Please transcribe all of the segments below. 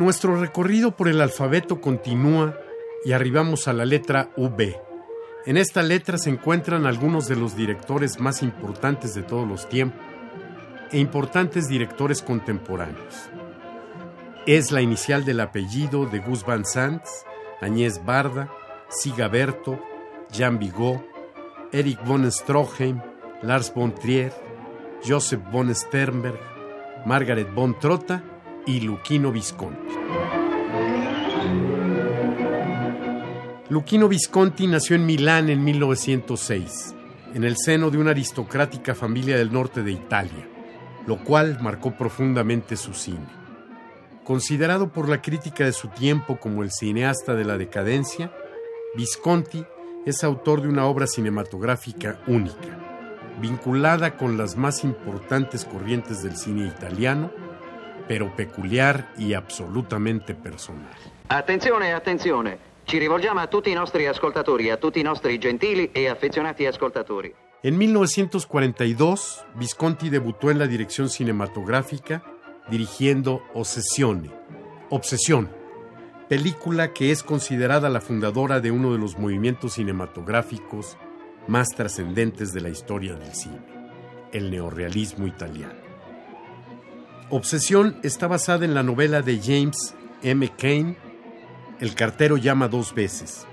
Nuestro recorrido por el alfabeto continúa y arribamos a la letra V. En esta letra se encuentran algunos de los directores más importantes de todos los tiempos e importantes directores contemporáneos. Es la inicial del apellido de Gus Van Sant, Agnès Barda, Siga Berto, Jean Vigo, Eric von Stroheim, Lars von Trier, Joseph von Sternberg, Margaret von Trotta y Luchino Visconti. Luchino Visconti nació en Milán en 1906, en el seno de una aristocrática familia del norte de Italia, lo cual marcó profundamente su cine. Considerado por la crítica de su tiempo como el cineasta de la decadencia, Visconti es autor de una obra cinematográfica única, vinculada con las más importantes corrientes del cine italiano, pero peculiar y absolutamente personal. Attenzione, attenzione. Ci rivolgiamo a tutti i nostri ascoltatori, a tutti i nostri gentili e affezionati ascoltatori. En 1942, Visconti debutó en la dirección cinematográfica dirigiendo Ossessione, Obsesión, película que es considerada la fundadora de uno de los movimientos cinematográficos más trascendentes de la historia del cine, el neorrealismo italiano. Obsesión está basada en la novela de James M. Cain, El cartero llama dos veces,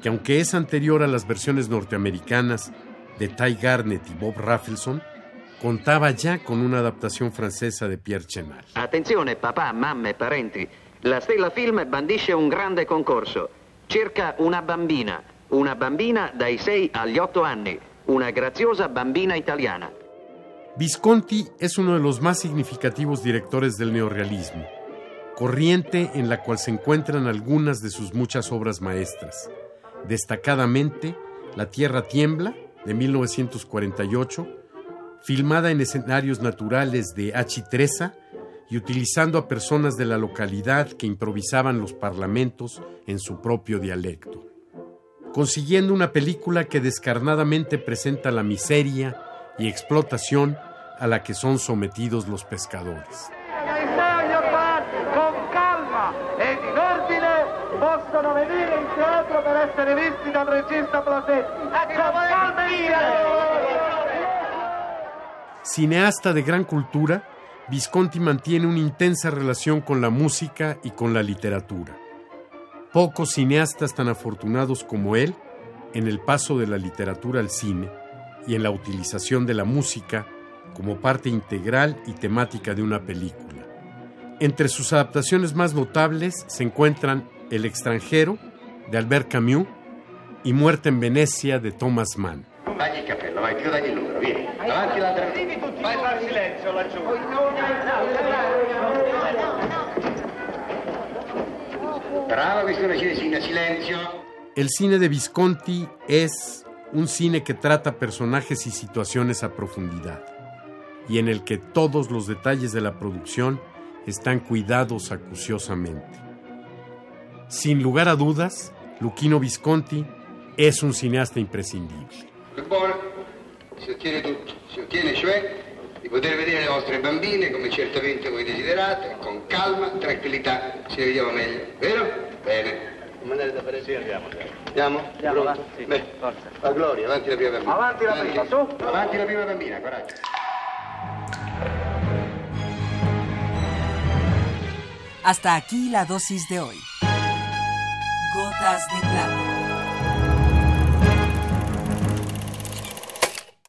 que aunque es anterior a las versiones norteamericanas de Ty Garnett y Bob Rafelson, contaba ya con una adaptación francesa de Pierre Chenal. Attenzione, papà, mamme, parenti. La Stella Film bandisce un grande concorso. Cerca una bambina, una bambina dai 6 agli 8 anni, una graziosa bambina italiana. Visconti es uno de los más significativos directores del neorrealismo, corriente en la cual se encuentran algunas de sus muchas obras maestras, destacadamente La Tierra Tiembla, de 1948, filmada en escenarios naturales de Achitreza y utilizando a personas de la localidad que improvisaban los parlamentos en su propio dialecto, consiguiendo una película que descarnadamente presenta la miseria y explotación a la que son sometidos los pescadores. Impegno parte con calma ed in ordine possono venire in teatro per essere visti dal regista Plasetti. Con calma e stile. Cineasta de gran cultura, Visconti mantiene una intensa relación con la música y con la literatura. Pocos cineastas tan afortunados como él en el paso de la literatura al cine y en la utilización de la música como parte integral y temática de una película. Entre sus adaptaciones más notables se encuentran El extranjero, de Albert Camus, y Muerte en Venecia, de Thomas Mann. Dagli il cappello, vai, più dagli il numero, vieni. Avanti l'altra. Vai a far silenzio laggiù. Brava questione cinesina, silenzio. El cine de Visconti es un cine que trata personajes y situaciones a profundidad, y en el que todos los detalles de la producción están cuidados acuciosamente. Sin lugar a dudas, Luchino Visconti es un cineasta imprescindible. Si ottiene tutto. Si ottiene cioè di poter vedere le vostre bambine come certamente voi desiderate, con calma, tranquillità. Ci vediamo meglio, vero? Bene. Mandare da fare? Sì, andiamo. Andiamo? Andiamo, Pronto? va, sì, Beh, forza. La gloria, avanti la prima bambina. Avanti la prima, su. Avanti la prima bambina, coraggio. Hasta aquí la dosis de hoy. Gotas de plata.